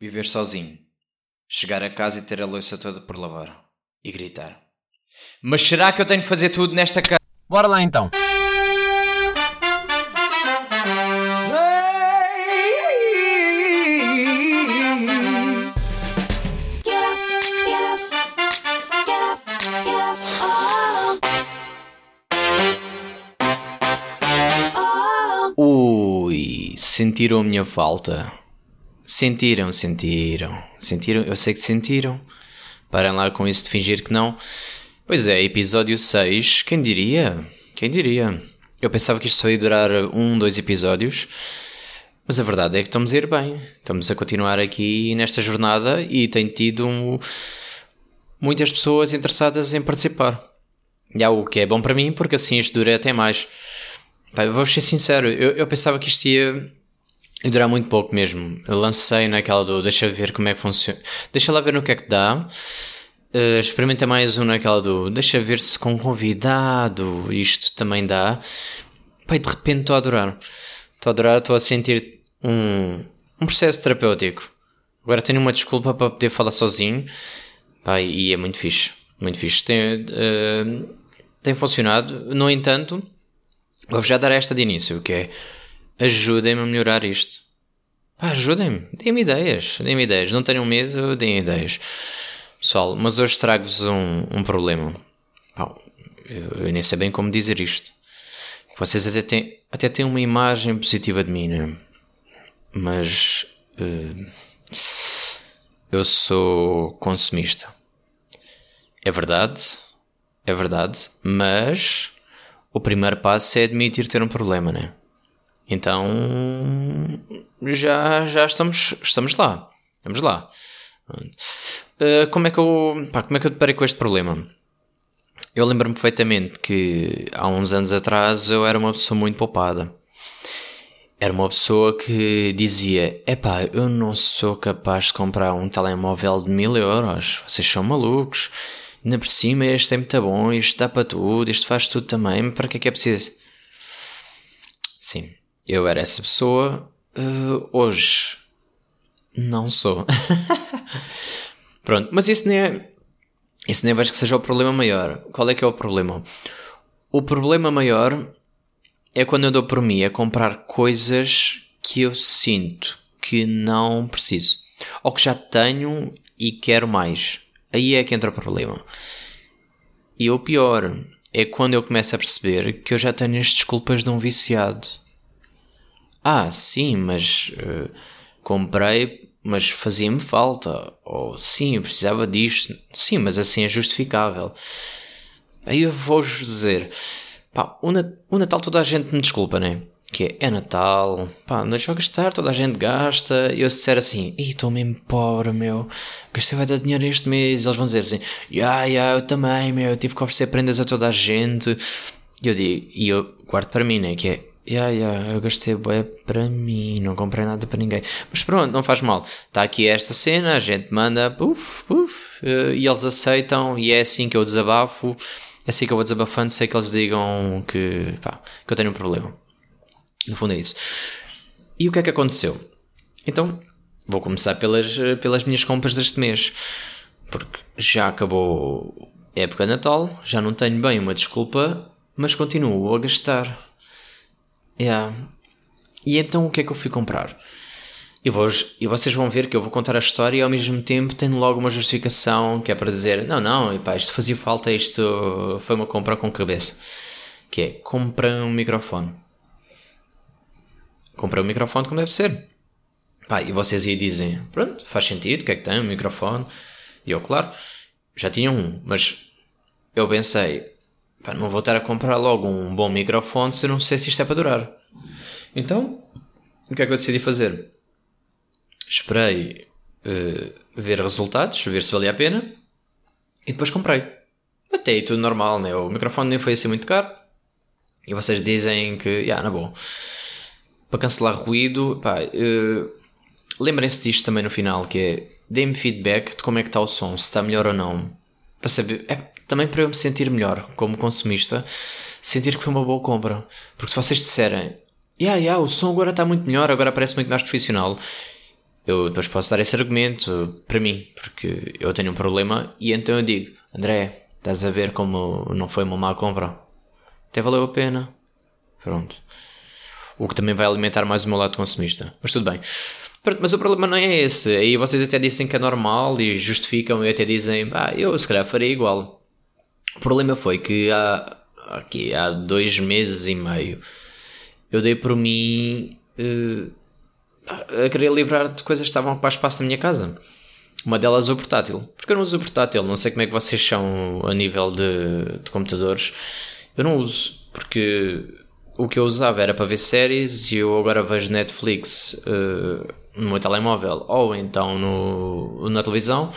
Viver sozinho. Chegar a casa e ter a louça toda por lavar. E gritar. Mas será que eu tenho de fazer tudo nesta casa? Bora lá então. Ui, sentiram a minha falta? Sentiram, sentiram. Sentiram? Eu sei que sentiram. Parem lá com isso de fingir que não. Pois é, episódio 6. Quem diria? Quem diria? Eu pensava que isto só ia durar um, dois episódios. Mas a verdade é que estamos a ir bem. Estamos a continuar aqui nesta jornada e tenho tido um- muitas pessoas interessadas em participar. E é o que é bom para mim, porque assim isto dura até mais. Vou ser sincero, eu, eu pensava que isto ia, ia durar muito pouco mesmo. Eu lancei naquela do deixa ver como é que funciona. Deixa lá ver no que é que dá. Uh, experimenta mais um naquela do deixa ver se com convidado isto também dá. E de repente estou a adorar. Estou a adorar, estou a sentir um, um processo terapêutico. Agora tenho uma desculpa para poder falar sozinho. Pá, e é muito fixe. Muito fixe. Tem, uh, tem funcionado. No entanto, Vou já dar esta de início, que é ajudem-me a melhorar isto. Ajudem-me, deem-me ideias, deem-me ideias, não tenham medo, deem ideias. Pessoal, mas hoje trago-vos um, um problema. Pá, eu, eu nem sei bem como dizer isto. Vocês até têm, até têm uma imagem positiva de mim, né? Mas eh, eu sou consumista. É verdade, é verdade, mas o primeiro passo é admitir ter um problema, né? Então já, já estamos, estamos lá. Vamos lá. Uh, como é que eu, pá, como é que eu deparei com este problema? Eu lembro-me perfeitamente que há uns anos atrás eu era uma pessoa muito poupada. Era uma pessoa que dizia: Epá, eu não sou capaz de comprar um telemóvel de mil euros. Vocês são malucos. Ainda por cima, este é muito bom. Isto dá para tudo. Isto faz tudo também. Para que é que é preciso? Sim, eu era essa pessoa. Uh, hoje, não sou. Pronto, mas isso nem é. Isso nem vejo que seja o problema maior. Qual é que é o problema? O problema maior é quando eu dou por mim a comprar coisas que eu sinto que não preciso. Ou que já tenho e quero mais. Aí é que entra o problema. E o pior é quando eu começo a perceber que eu já tenho as desculpas de um viciado. Ah, sim, mas uh, comprei, mas fazia-me falta. Ou sim, eu precisava disto. Sim, mas assim é justificável. Aí eu vou-vos dizer: pá, o, Nat o Natal toda a gente me desculpa, né? Que é, é Natal, pá, não deixa eu gastar, toda a gente gasta. E eu se disser assim, ih, estou mesmo pobre, meu, gastei vai dar dinheiro este mês. Eles vão dizer assim, ya, ya, eu também, meu, tive que oferecer prendas a toda a gente. E eu digo, e eu guardo para mim, né? Que é, ya, ya, eu gastei bué para mim, não comprei nada para ninguém. Mas pronto, não faz mal. Está aqui esta cena, a gente manda, puf, puf, eh, e eles aceitam, e é assim que eu desabafo. É assim que eu vou desabafando, sei que eles digam que, pá, que eu tenho um problema. No fundo é isso. E o que é que aconteceu? Então, vou começar pelas, pelas minhas compras deste mês. Porque já acabou a época de Natal, já não tenho bem uma desculpa, mas continuo a gastar. Yeah. E então o que é que eu fui comprar? E, vou, e vocês vão ver que eu vou contar a história e ao mesmo tempo tenho logo uma justificação que é para dizer: não, não, epá, isto fazia falta, isto foi uma compra com cabeça. Que é: comprei um microfone. Comprei um microfone como deve ser. E vocês aí dizem: pronto, faz sentido, o que é que tem? Um microfone. E eu, claro, já tinha um, mas eu pensei: pá, não vou estar a comprar logo um bom microfone se eu não sei se isto é para durar. Então, o que é que eu decidi fazer? Esperei uh, ver resultados, ver se valia a pena e depois comprei. Até aí tudo normal, né? O microfone nem foi assim muito caro. E vocês dizem que, já, yeah, na boa. Para cancelar ruído, pá, uh, lembrem-se disto também no final, que é deem-me feedback de como é que está o som, se está melhor ou não. Para saber, é, também para eu me sentir melhor como consumista, sentir que foi uma boa compra. Porque se vocês disserem, yeah, yeah, o som agora está muito melhor, agora parece muito mais profissional, eu depois posso dar esse argumento para mim, porque eu tenho um problema e então eu digo: André, estás a ver como não foi uma má compra? Até valeu a pena. Pronto. O que também vai alimentar mais o meu lado consumista. Mas tudo bem. Mas o problema não é esse. Aí vocês até dizem que é normal e justificam e até dizem, ah, eu se calhar faria igual. O problema foi que há, aqui, há dois meses e meio eu dei por mim uh, a querer livrar de coisas que estavam a ocupar espaço na minha casa. Uma delas o portátil. Porque eu não uso o portátil. Não sei como é que vocês são a nível de, de computadores. Eu não uso. Porque o que eu usava era para ver séries e eu agora vejo Netflix uh, no meu telemóvel ou então no, na televisão.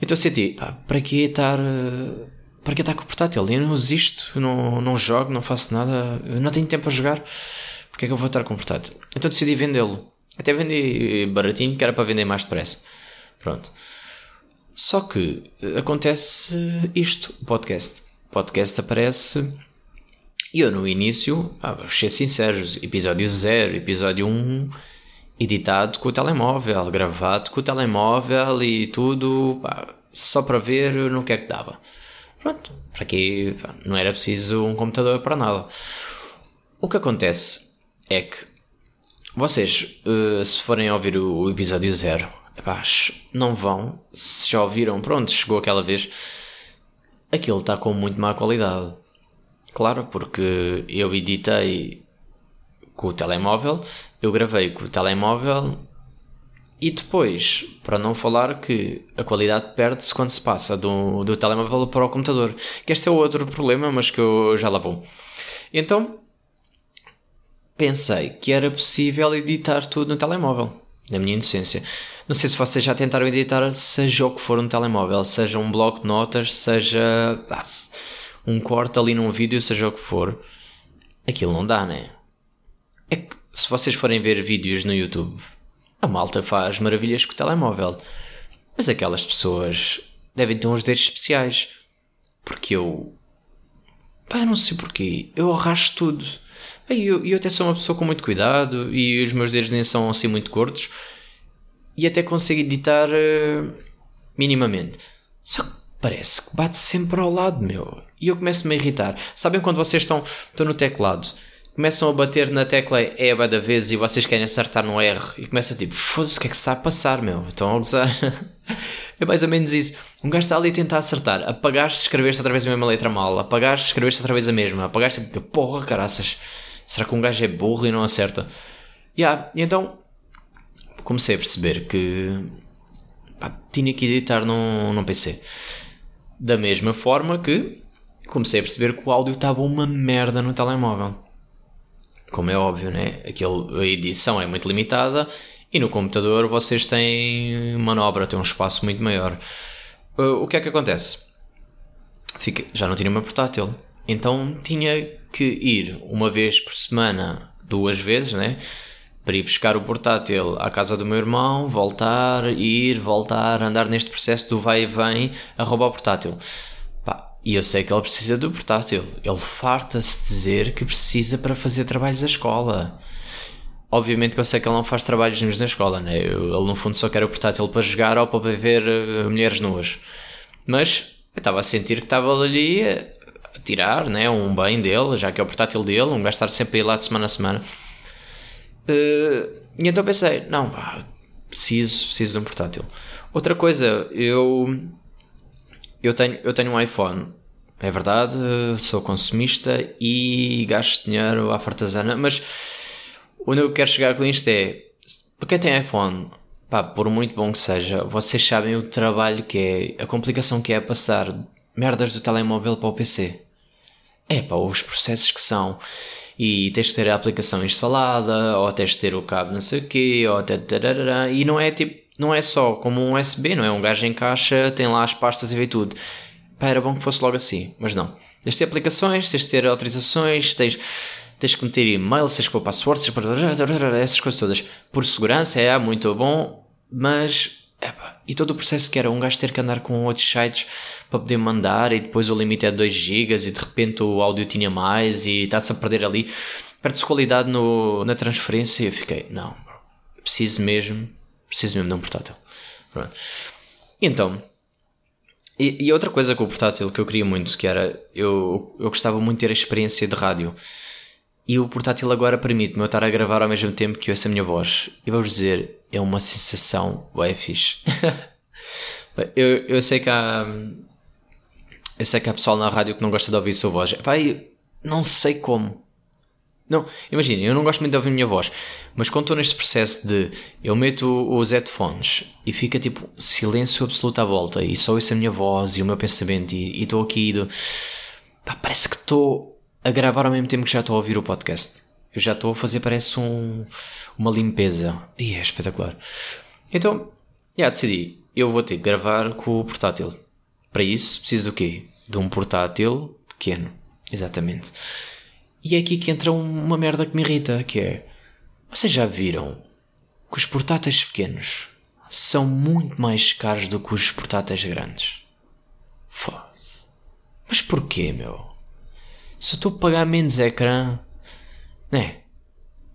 Então eu senti, pá, para que estar. Uh, para que estar com o portátil? Eu não existo, não, não jogo, não faço nada, não tenho tempo a jogar. Porque é que eu vou estar com o portátil? Então decidi vendê-lo. Até vendi baratinho, que era para vender mais depressa. Pronto. Só que acontece isto, o podcast. O podcast aparece e eu no início, ah, vou ser sincero, episódio 0, episódio 1, um, editado com o telemóvel, gravado com o telemóvel e tudo, pá, só para ver no que é que dava. Pronto, para aqui não era preciso um computador para nada. O que acontece é que vocês, uh, se forem ouvir o, episódio 0, não vão, se já ouviram, pronto, chegou aquela vez, aquilo está com muito má qualidade. Claro, porque eu editei com o telemóvel, eu gravei com o telemóvel e depois, para não falar que a qualidade perde-se quando se passa do, do telemóvel para o computador. Que este é outro problema, mas que eu já lá vou. Então, pensei que era possível editar tudo no telemóvel, na minha inocência. Não sei se vocês já tentaram editar, seja o que for no telemóvel, seja um bloco de notas, seja ah, um corte ali num vídeo, seja o que for. Aquilo não dá, né? É que se vocês forem ver vídeos no YouTube, a malta faz maravilhas com o telemóvel. Mas aquelas pessoas devem ter uns dedos especiais. Porque eu. Pá, eu não sei porquê. Eu arrasto tudo. E eu, eu até sou uma pessoa com muito cuidado e os meus dedos nem são assim muito curtos. E até consigo editar uh, minimamente. Só que parece que bate sempre ao lado, meu. E eu começo-me a irritar. Sabem quando vocês estão, estão no teclado começam a bater na tecla E a da vez e vocês querem acertar no R e começam tipo, foda-se, o que é que se está a passar, meu? Estão a gozar. é mais ou menos isso. Um gajo está ali a tentar acertar. Apagaste, escreveste outra vez a mesma letra mal. Apagaste, escreveste outra vez a mesma. Apagaste, tipo, porra, caraças. Será que um gajo é burro e não acerta? Yeah, e então comecei a perceber que pá, tinha que editar num, num PC. Da mesma forma que comecei a perceber que o áudio estava uma merda no telemóvel como é óbvio, né? Aquilo, a edição é muito limitada e no computador vocês têm manobra, têm um espaço muito maior. Uh, o que é que acontece? Fica, já não tinha uma portátil, então tinha que ir uma vez por semana, duas vezes, né? Para ir buscar o portátil à casa do meu irmão, voltar, ir, voltar, andar neste processo do vai e vem a roubar o portátil. E eu sei que ele precisa do portátil. Ele farta-se dizer que precisa para fazer trabalhos da escola. Obviamente que eu sei que ele não faz trabalhos na escola, né? Ele no fundo só quer o portátil para jogar ou para ver uh, mulheres nuas. Mas eu estava a sentir que estava ali a tirar né? um bem dele, já que é o portátil dele, um gajo estar sempre a ir lá de semana a semana. Uh, e então pensei, não, preciso, preciso de um portátil. Outra coisa, eu eu tenho, eu tenho um iPhone, é verdade, sou consumista e gasto dinheiro à fartazana, mas onde eu quero chegar com isto é, para quem tem iPhone, pá, por muito bom que seja, vocês sabem o trabalho que é, a complicação que é passar merdas do telemóvel para o PC. É pá, os processos que são. E tens de ter a aplicação instalada, ou tens de ter o cabo não sei o quê, ou e não é tipo não é só como um USB, não é? Um gajo encaixa, tem lá as pastas e vê tudo. Pá, era bom que fosse logo assim, mas não. Tens de ter aplicações, tens de ter autorizações, tens, tens que meter e-mail, tens que pôr passwords, essas coisas todas. Por segurança é muito bom, mas. Epa, e todo o processo que era um gajo ter que andar com outros sites para poder mandar e depois o limite é 2 GB e de repente o áudio tinha mais e está-se a perder ali. Perde-se qualidade no, na transferência e eu fiquei, não, preciso mesmo Preciso mesmo de um portátil. Pronto. Então, e, e outra coisa com o portátil que eu queria muito, que era, eu, eu gostava muito de ter a experiência de rádio. E o portátil agora permite-me eu estar a gravar ao mesmo tempo que ouço a minha voz. E vou-vos dizer, é uma sensação bem fixe. eu, eu sei que há... Eu sei que há pessoal na rádio que não gosta de ouvir a sua voz. Eu não sei como. Não, imagina, eu não gosto muito de ouvir a minha voz, mas quando estou neste processo de eu meto os headphones e fica tipo silêncio absoluto à volta e só ouço a minha voz e o meu pensamento e estou aqui do, pá, parece que estou a gravar ao mesmo tempo que já estou a ouvir o podcast. Eu já estou a fazer, parece um, uma limpeza. E é espetacular. Então, já decidi, eu vou ter que gravar com o portátil. Para isso, preciso do quê? De um portátil pequeno. Exatamente. E é aqui que entra um- uma merda que me irrita, que é... Vocês já viram que os portáteis pequenos são muito mais caros do que os portáteis grandes? Fó. Mas porquê, meu? Se eu estou a pagar menos ecrã, né?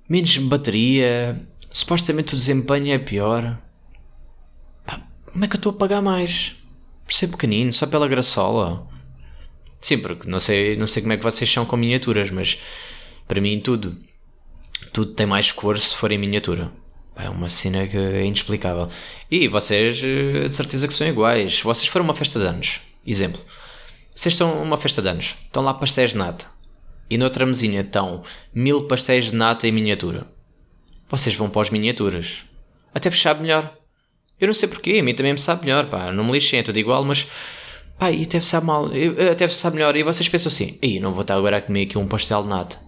Menos bateria, supostamente o desempenho é pior. Pá, como é que eu estou a pagar mais? Por ser pequenino, só pela graçola. Sim, porque não sei, não sei como é que vocês são com miniaturas, mas para mim tudo. Tudo tem mais cor se for em miniatura. É uma cena que é inexplicável. E vocês, eh, de certeza que são iguais. Vocês forem a uma festa de anos, exemplo, vocês estão uma festa de anos, estão lá pastéis de nata. E noutra mesinha estão mil pastéis de nata em miniatura. Vocês vão para as miniaturas. Até sabe melhor. Eu não sei porquê, a mim também me sabe melhor, pá. Não me lixem, é tudo igual, mas... Pá, e até sabe mal. Até sabe melhor. E vocês pensam assim, Ei, não vou estar agora a comer aqui um pastel de nata.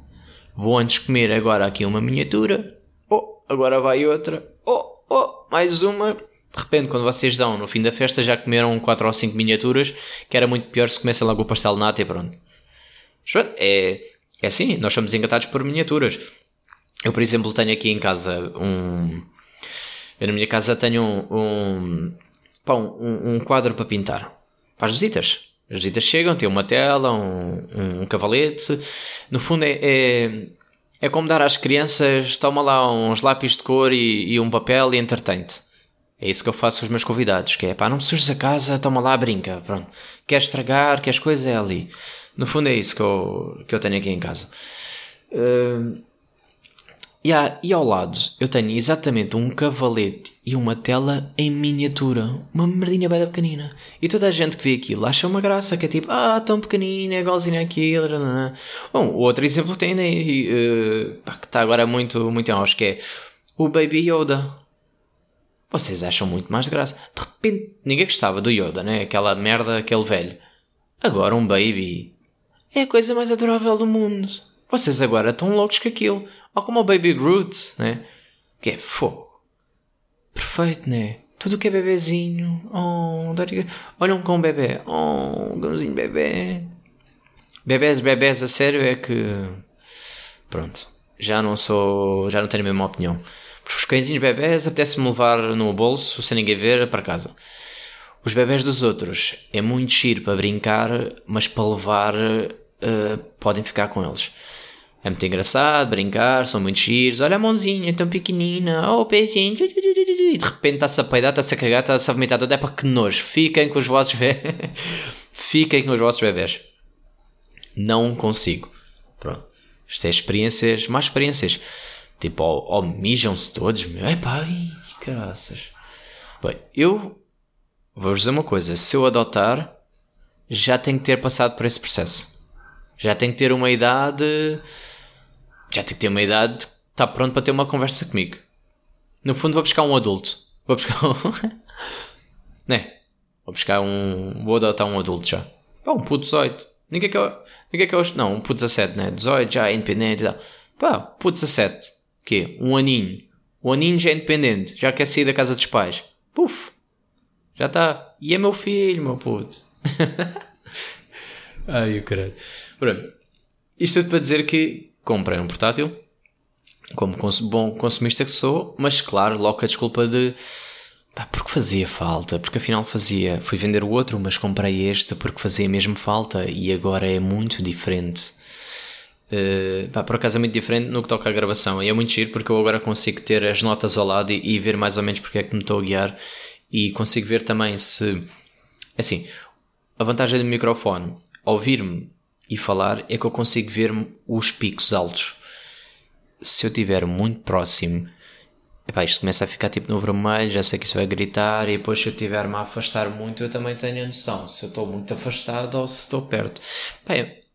Vou antes comer agora aqui uma miniatura. Oh, agora vai outra. Oh, oh, mais uma. De repente, quando vocês dão no fim da festa, já comeram 4 ou 5 miniaturas, que era muito pior se comessem logo o pastel de nata e pronto, é, é assim, nós somos engatados por miniaturas. Eu, por exemplo, tenho aqui em casa um. Eu na minha casa tenho um. um, pá, um, um quadro para pintar. Para as visitas. As visitas chegam, têm uma tela, um, um cavalete. No fundo, é, é, é como dar às crianças: toma lá uns lápis de cor e, e um papel e entretém-te. É isso que eu faço com os meus convidados, que é pá, não me sujes a casa, toma lá, brinca, pronto. Queres estragar, queres coisa, é ali. No fundo é isso que eu, que eu tenho aqui em casa. Hum, e ao lado eu tenho exatamente um cavalete e uma tela em miniatura. Uma merdinha bem pequenina. E toda a gente que vê aquilo acha uma graça, que é tipo, ah, tão pequenina, é igualzinho àquilo. Bom, outro exemplo que tem aí, eh, pá, que está agora muito, muito em auge, que é o Baby Yoda. Vocês acham muito mais graça. De repente, ninguém gostava do Yoda, né? Aquela merda, aquele velho. Agora um Baby. É a coisa mais adorável do mundo. Vocês agora estão loucos com aquilo. Ou como o Baby Groot, né? Que é fogo. Perfeito, né? Tudo que é bebezinho. Oh, olham com um bebê. Oh, um bebê. Bebés, bebés, a sério é que. Pronto. Já não sou. Já não tenho a mesma opinião. Os cãezinhos bebés apetece-me levar no bolso, sem ninguém ver, para casa. Os bebés dos outros é muito giro para brincar, mas para levar eh, podem ficar com eles. É muito engraçado brincar, são muito giros. Olha a mãozinha tão pequenina, oh o pezinho. E de repente está-se a peidar, está-se a cagar, está-se a vomitar tudo. É para que nojo. Fiquem com os vossos bebés. Fiquem com os vossos bebés. Não consigo. Pronto. Isto é experiências, más experiências. Tipo, ou, ou mijam-se todos. meu. Epá, ai, graças. Bem, eu vou-vos dizer uma coisa. Se eu adotar, já tenho que ter passado por esse processo. Já tenho que ter uma idade. Já tenho que ter uma idade que está pronto para ter uma conversa comigo. No fundo, vou buscar um adulto. Vou buscar um. né? Vou buscar um. Vou adotar um adulto já. Pá, um puto 18. Ninguém quer. Ninguém quer. Não, um puto 17, né? 18 já é independente e tal. Pá, puto 17. Quê? Um aninho. Um aninho já é independente. Já quer sair da casa dos pais. Puf. Já está. E é meu filho, meu puto. Ai, o caralho. Pronto. Isto tudo para dizer que comprei um portátil, como cons- bom consumista que sou, mas claro, logo a desculpa de pá, porque fazia falta, porque afinal fazia. Fui vender o outro, mas comprei este porque fazia mesmo falta e agora é muito diferente. Uh, pá, por acaso é muito diferente no que toca à gravação e é muito giro porque eu agora consigo ter as notas ao lado e, e ver mais ou menos porque é que me estou a guiar e consigo ver também se assim a vantagem do microfone ouvir-me e falar é que eu consigo ver os picos altos se eu estiver muito próximo epá, isto começa a ficar tipo no vermelho já sei que isso vai gritar e depois se eu estiver-me a afastar muito eu também tenho a noção se eu estou muito afastado ou se estou perto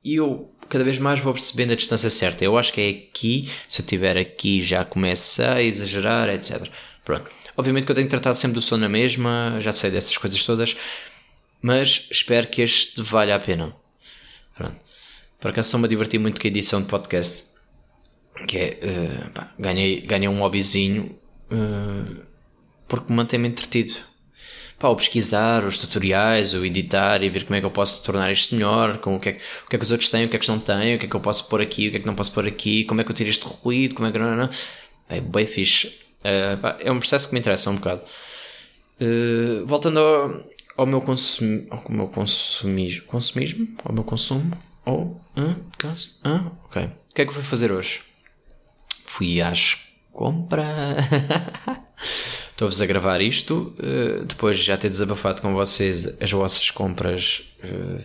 e eu cada vez mais vou percebendo a distância certa. Eu acho que é aqui, se eu estiver aqui já começa a exagerar, etc. Pronto. Obviamente que eu tenho que tratar sempre do som na mesma, já sei dessas coisas todas, mas espero que este valha a pena. Pronto. Por acaso estou-me a divertir muito com a edição de podcast, que é, uh, pá, ganhei, ganhei um hobbyzinho uh, porque me mantém-me entretido pá, o pesquisar os tutoriais, o editar e ver como é que eu posso tornar isto melhor, com o que, é, o que é que os outros têm, o que é que não têm, o que é que eu posso pôr aqui, o que é que não posso pôr aqui, como é que eu tiro este ruído, como é que não, não, É bem fixe. Uh, pá, é um processo que me interessa um bocado. Voltando ao, ao meu, consumi, ao meu consumismo, consumismo, ao meu consumo, ou, ah, ah, ok. O que é que eu fui fazer hoje? Fui às compras. Estou-vos a gravar isto, uh, depois de já ter desabafado com vocês as vossas compras. Uh,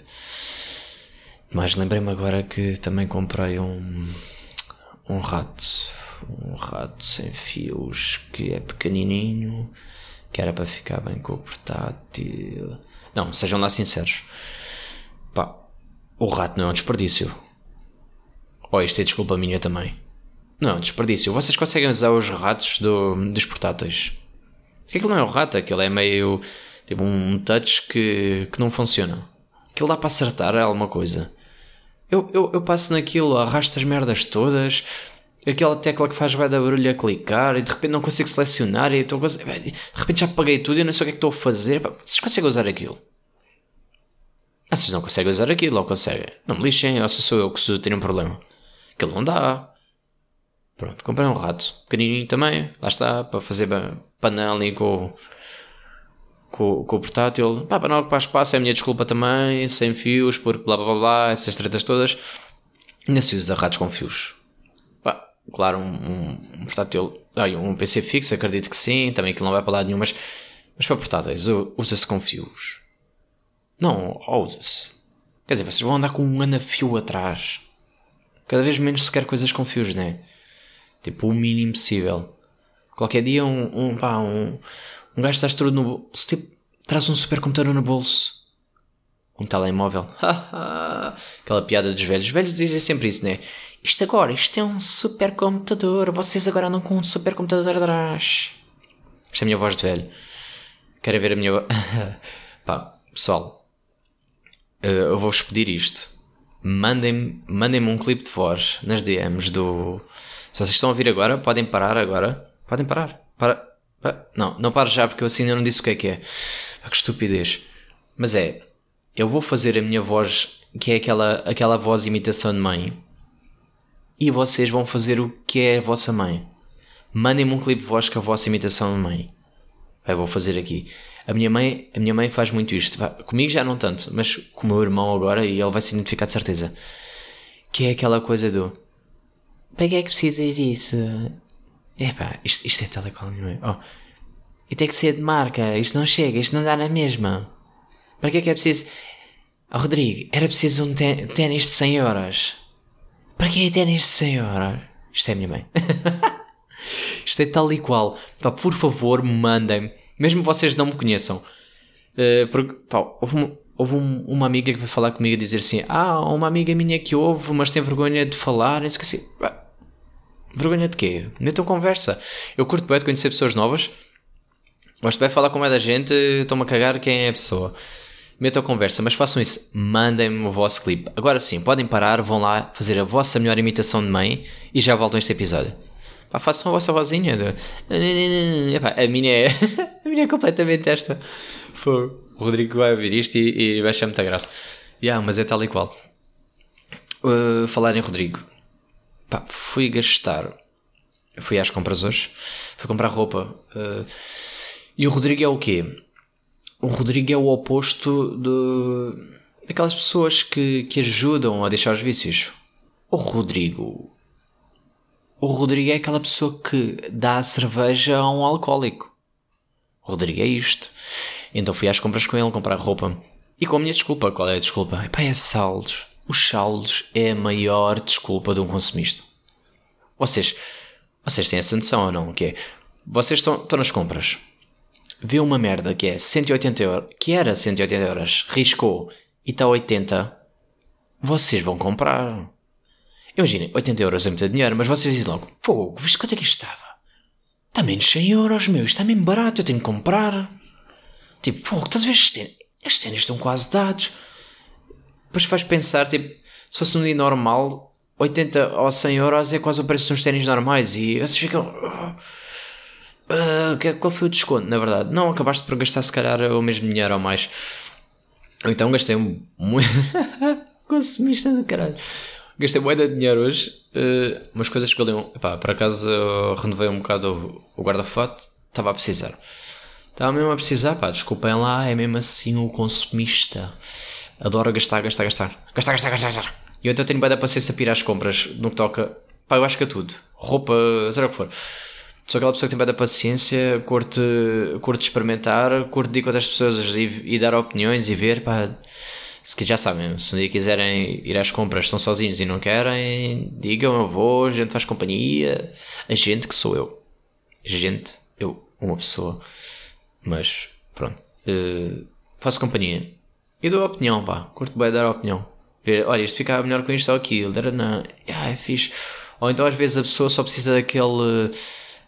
mas lembrei-me agora que também comprei um, um rato. Um rato sem fios que é pequenininho, que era para ficar bem com o portátil. Não, sejam lá sinceros. Pá, o rato não é um desperdício. Oh, isto é desculpa minha também. Não, é desperdício. Vocês conseguem usar os ratos do, dos portáteis? Aquilo não é um rato, aquilo é meio tipo um touch que, que não funciona. Aquilo dá para acertar alguma coisa. Eu, eu, eu passo naquilo, arrasto as merdas todas, aquela tecla que faz vai dar barulho a clicar e de repente não consigo selecionar e estou, de repente já apaguei tudo e não sei o que é que estou a fazer. Vocês conseguem usar aquilo? Ah, vocês não conseguem usar aquilo ou conseguem? Não me lixem, ou se sou eu que tenho um problema. Aquilo não dá. Pronto, comprei um rato. Pequenininho também, lá está, para fazer panela com, com, com o portátil. Pá, para não ocupar espaço é a minha desculpa também, sem fios, porque blá blá blá, essas tretas todas. Ainda se usa ratos com fios. Claro, um, um portátil, um PC fixo, acredito que sim, também que não vai para lado nenhum, mas, mas para portáteis, usa-se com fios. Não, usa-se. Quer dizer, vocês vão andar com um anafio atrás. Cada vez menos se quer coisas com fios, não é? Tipo, o mínimo possível. Qualquer dia um, um, pá, um, um gajo estás todo no bolso, tipo, traz um supercomputador no bolso. Um telemóvel. Aquela piada dos velhos. Os velhos dizem sempre isso, né? Isto agora, isto é um supercomputador. Vocês agora andam com um supercomputador atrás. Isto é a minha voz de velho. Querem ver a minha. pá, pessoal. Eh, eu vou-vos pedir isto. Mandem-me mandem um clipe de voz nas DMs do se vocês estão a ouvir agora, podem parar agora. Podem parar. Para, para. Não, não paro já porque eu assim ainda não disse o que é que é. Ah, que estupidez. Mas é, eu vou fazer a minha voz, que é aquela, aquela voz imitação de mãe, e vocês vão fazer o que é a vossa mãe. Mandem-me um clipe voz com a vossa imitação de mãe. Eu vou fazer aqui. A minha mãe, a minha mãe faz muito isto. Comigo já não tanto, mas com o meu irmão agora e ele vai se identificar de certeza. Que é aquela coisa do para que é que precisas disso? Epá, isto, isto é telecom, não é? Oh. E tem que ser de marca, isto não chega, isto não dá na mesma. Para que é que é preciso. Oh, Rodrigo, era preciso um ténis de 100 euros. Para que é de 100 euros? Isto é a minha mãe. isto é tal e qual. Pá, por favor, mandem. Mesmo vocês não me conheçam. Uh, porque, pá, houve, houve um, uma amiga que vai falar comigo e dizer assim: Ah, uma amiga minha que ouve, mas tem vergonha de falar. E assim, Vergonha de quê? Metam conversa. Eu curto bem de conhecer pessoas novas. Gosto bem de falar com mais da gente. Estou-me a cagar quem é a pessoa. Metam conversa, mas façam isso. Mandem-me o vosso clipe. Agora sim, podem parar, vão lá fazer a vossa melhor imitação de mãe e já voltam a este episódio. Pá, façam a vossa vozinha. Epá, a minha é. a minha é completamente esta. O Rodrigo vai ouvir isto e, e vai achar muita graça. Yeah, mas é tal e qual. Uh, falar em Rodrigo. Pá, fui gastar. Fui às compras hoje. Fui comprar roupa. Uh, e o Rodrigo é o quê? O Rodrigo é o oposto de, daquelas pessoas que, que ajudam a deixar os vícios. O Rodrigo. O Rodrigo é aquela pessoa que dá a cerveja a um alcoólico. O Rodrigo é isto. Então fui às compras com ele comprar roupa. E com a minha desculpa, qual é a desculpa? Epá, é saldos. Os saldos é a maior desculpa de um consumista. Vocês, vocês têm essa noção ou não? Que é, vocês estão, estão nas compras. Vê uma merda que é 180 euros, que era 180 euros, riscou e está a 80. Vocês vão comprar. Imaginem, 80 euros é muito dinheiro, mas vocês dizem logo: Fogo, viste quanto é que isto estava? Está menos 100 euros, meu, isto está mesmo barato, eu tenho que comprar. Tipo, fogo, estás a ver estes ténis? Estes ténis estão quase dados. Depois vais pensar, tipo, se fosse um dia normal, 80 ou 100 euros é quase o preço uns ténis normais e vocês ficam. "Ah, que- qual foi o desconto, na verdade? Não, acabaste por gastar se calhar o mesmo dinheiro ou mais. Ou então gastei um-. Consumista do caralho. Gastei moeda de dinheiro hoje. eh, umas coisas que valiam. Epá, por acaso eu renovei um bocado o, o guarda-fato. Estava a precisar. Estava mesmo a precisar, pá, desculpem lá, é mesmo assim o consumista. Adoro gastar, gastar, gastar. Gastar, gastar, gastar, gastar. E eu então tenho bem da paciência para ir às compras no que toca. Pá, eu acho que é tudo. Roupa, seja o que for. Sou aquela pessoa que tem da paciência, curte, curte experimentar, curte ir com outras pessoas e, e dar opiniões e ver, pá. Se já sabem, se um dia quiserem ir às compras, estão sozinhos e não querem, digam, eu vou, a gente faz companhia. A gente que sou eu. A gente, eu, uma pessoa. Mas, pronto. eh, faço companhia. E dou opinião, pá. Curto bem dar opinião. Ver, olha, isto ficava melhor com isto ou aquilo. Dar na. Ah, é fixe. Ou então às vezes a pessoa só precisa daquele.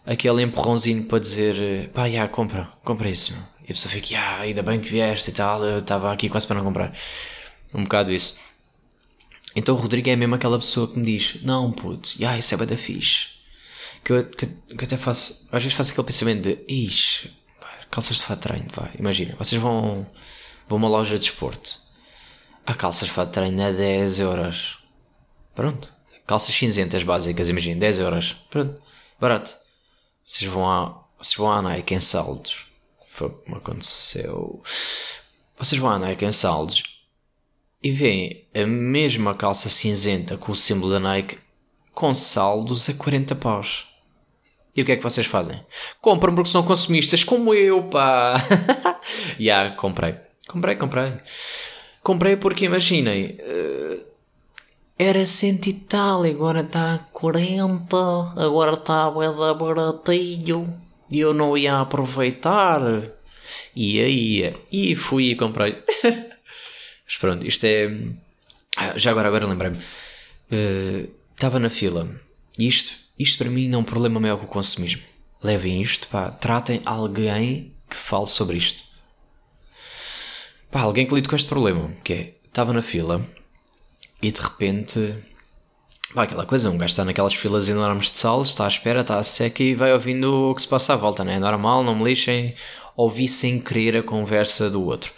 Aquele empurrãozinho para dizer pá, já, compra, compra isso. meu. E a pessoa fica, ah, ainda bem que vieste e tal. Eu estava aqui quase para não comprar. Um bocado isso. Então o Rodrigo é mesmo aquela pessoa que me diz: Não, puto, ah, isso é bada fixe. Que eu, que, que eu até faço, às vezes faço aquele pensamento de: Ixi, calças de fato treino, vai. Imagina, vocês vão, vão a uma loja de desporto. Há calças de fato treino a 10 euros. Pronto. Calças cinzentas básicas, imagina, 10 euros. Pronto. Barato. Vocês vão à, vocês vão à Nike em saldos. Foi como aconteceu. Vocês vão à Nike em saldos e veem a mesma calça cinzenta com o símbolo da Nike com saldos a 40 paus. E o que é que vocês fazem? Compram porque são consumistas como eu, pá! Já, comprei. Comprei, comprei. Comprei porque imaginem, eh, era cento e tal, agora está a 40, agora está a bué baratinho, e eu não ia aproveitar. E aí, e fui e comprei. Mas pronto, isto é. Ah, já agora, agora lembrei-me. Eh, Estava na fila. Isto, isto para mim não é um problema maior que o consumismo. Levem isto, pá, tratem alguém que fale sobre isto. Pá, alguém que lide com este problema. Que é, estava na fila e de repente. Pá, aquela coisa, um gajo está naquelas filas enormes de salas, está à espera, está a seca e vai ouvindo o que se passa à volta, né? É normal, não me lixem. Ouvi sem querer a conversa do outro.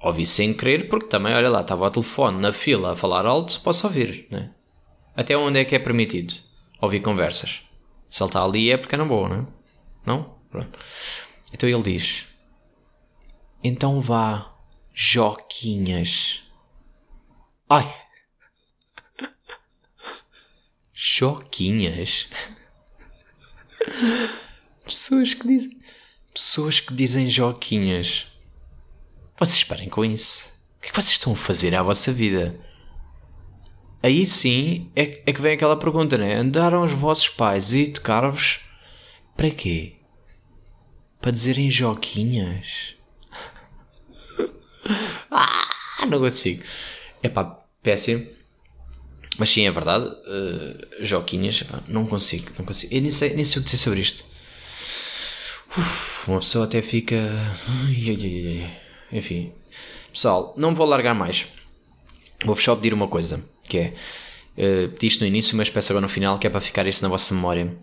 Ouvi sem querer porque também, olha lá, estava ao telefone na fila a falar alto, posso ouvir, né? Até onde é que é permitido ouvir conversas? Se ele está ali é porque é na boa, não é? Não? Pronto. Então ele diz: Então vá, Joquinhas. Ai! Joquinhas? Pessoas que dizem. Pessoas que dizem Joquinhas. Vocês parem com isso. O que é que vocês estão a fazer à vossa vida? Aí sim é, é que vem aquela pergunta, né? Andaram os vossos pais e tocaram-vos para quê? Para dizerem joquinhas? ah, não consigo. É pá, péssimo. Mas sim, é verdade. Uh, joquinhas, epá, não consigo, não consigo. Eu nem sei, nem sei o que dizer sobre isto. Uf, uma pessoa até fica. Enfim, pessoal, não vou largar mais. Vou-vos só pedir uma coisa, que é. Uh, pedi isto no início, mas peço agora no final, que é para ficar isso na vossa memória.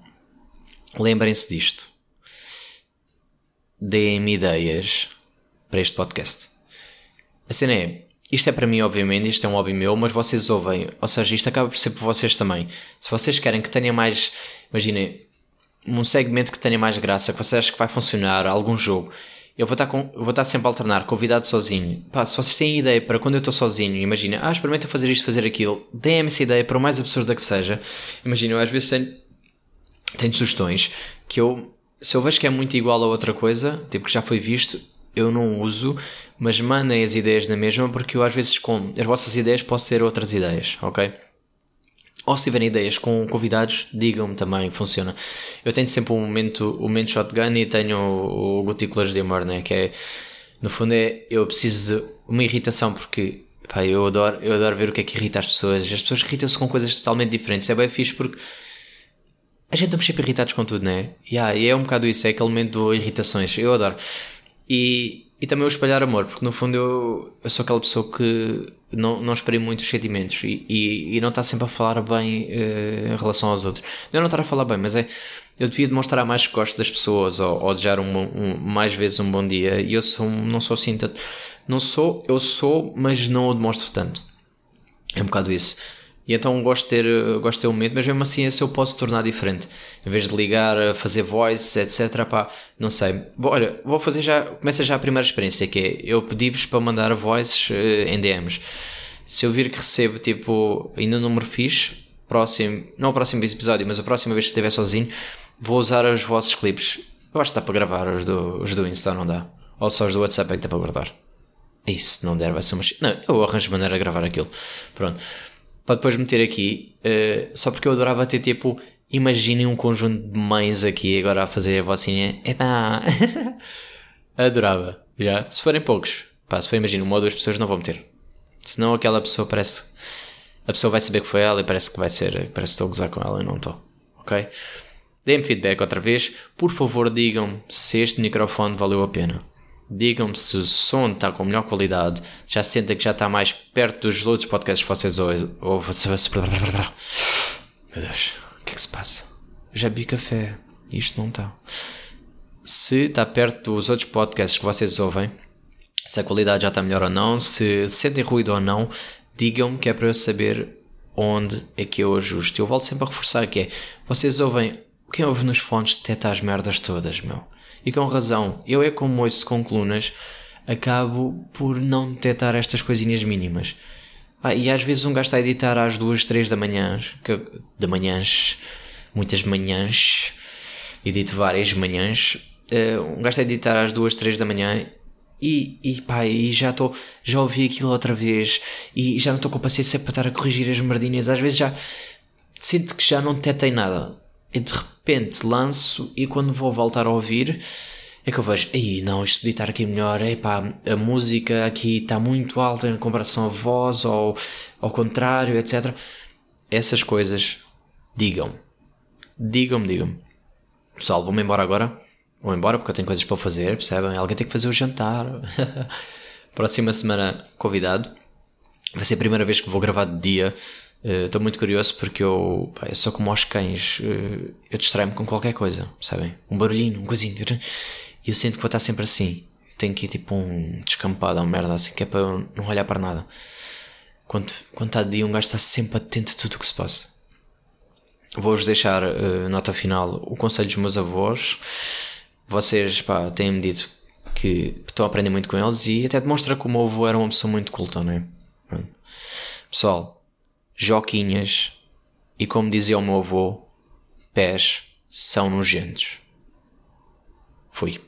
Lembrem-se disto. Deem-me ideias para este podcast. A cena é, isto é para mim, obviamente, isto é um hobby meu, mas vocês ouvem, ou seja, isto acaba por ser para vocês também. Se vocês querem que tenha mais, imaginem, um segmento que tenha mais graça, que vocês acham que vai funcionar, algum jogo, eu vou estar, com, vou estar sempre a alternar convidado sozinho. Pá, se vocês têm ideia para quando eu estou sozinho, imagina, ah, experimenta fazer isto, fazer aquilo, deem-me essa ideia, para o mais absurda que seja. Imagina, eu às vezes tenho, tenho sugestões que eu, se eu vejo que é muito igual a outra coisa, tipo que já foi visto, eu não uso, mas mandem as ideias na mesma, porque eu às vezes com as vossas ideias posso ter outras ideias, ok? Ou se tiverem ideias com convidados, digam-me também, funciona. Eu tenho sempre um momento, um momento shotgun e tenho o, o gotículas de amor, né? Que é, no fundo, é, eu preciso de uma irritação, porque pá, eu, adoro, eu adoro ver o que é que irrita as pessoas. As pessoas irritam-se com coisas totalmente diferentes. É bem fixe porque a gente estamos sempre irritados com tudo, né? Yeah, e é um bocado isso, é aquele momento de irritações. Eu adoro. E, e também o espalhar amor, porque no fundo eu, eu sou aquela pessoa que não, não esperei muito os sentimentos e, e, e não está sempre a falar bem uh, em relação aos outros. Não é não estar a falar bem, mas é eu devia demonstrar mais que gosto das pessoas ou, ou desejar um, um, mais vezes um bom dia e eu sou, não sou assim tanto. Não sou, eu sou, mas não o demonstro tanto. É um bocado isso. E então gosto de ter, gosto de ter um momento, mas mesmo assim esse eu posso tornar diferente. Em vez de ligar, fazer voice, etc. Pá, não sei. Olha, vou fazer já, começa já a primeira experiência, que é, eu pedi-vos para mandar voices uh, em DMs. Se eu vir que recebo, tipo, ainda um número fixe, próximo, não o próximo episódio, mas a próxima vez que estiver sozinho, vou usar os vossos clipes. Eu acho que dá para gravar os do, os do Insta, não dá? Ou só os do WhatsApp é que dá para guardar. E se não der, vai ser uma... Não, eu arranjo maneira de gravar aquilo. Pronto para depois meter aqui, uh, só porque eu adorava ter tipo, imaginem um conjunto de mães aqui agora a fazer a vocinha, epá, adorava, yeah. se forem poucos, pá, se for imagina uma ou duas pessoas não vou meter, senão aquela pessoa parece, a pessoa vai saber que foi ela e parece que vai ser, parece que estou a gozar com ela e não estou, ok? Deem-me feedback outra vez, por favor digam se este microfone valeu a pena. Digam-me se o som está com melhor qualidade, já sentem que já está mais perto dos outros podcasts que vocês ouvem. Ou... Meu Deus, o que é que se passa? Eu já bebi café, isto não está. Se está perto dos outros podcasts que vocês ouvem, se a qualidade já está melhor ou não, se sentem ruído ou não, digam-me que é para eu saber onde é que eu ajusto. Eu volto sempre a reforçar que é, vocês ouvem, quem ouve nos fones detecta as merdas todas, meu. E com razão, eu é como ouço com colunas, acabo por não detectar estas coisinhas mínimas. Ah, e às vezes um gajo está a editar às duas, três da manhã, que, de manhãs, muitas manhãs, edito várias manhãs, uh, um gajo está a editar às duas, três da manhã e, e pá, e já estou, já ouvi aquilo outra vez e já não estou com paciência para estar a corrigir as merdinhas, às vezes já sinto que já não detetei nada e de repente lanço e quando vou voltar a ouvir é que eu vejo, aí não, isto podia estar aqui melhor, epá, a música aqui está muito alta em comparação à voz ou ao contrário, etc. Essas coisas, digam. Digam-me, digam-me. Pessoal, vou-me embora agora. Vou embora porque eu tenho coisas para fazer, percebem? Alguém tem que fazer o jantar. Próxima semana, convidado. Vai ser a primeira vez que vou gravar de dia Estou uh, muito curioso porque eu, pá, eu sou como aos cães, uh, eu distraio-me com qualquer coisa, sabem? Um barulhinho, um coisinho, e eu sinto que vou estar sempre assim. Tenho que ir tipo um descampado, uma merda assim, que é para eu não olhar para nada. Quando, quando está de dia, um gajo está sempre atento a tudo o que se passa. Vou-vos deixar uh, nota final o conselho dos meus avós. Vocês pá, têm-me dito que estão a aprender muito com eles e até demonstra que o meu avô era uma pessoa muito culta, não é? Pessoal, joquinhas e, como dizia o meu avô, pés são nojentos. Fui.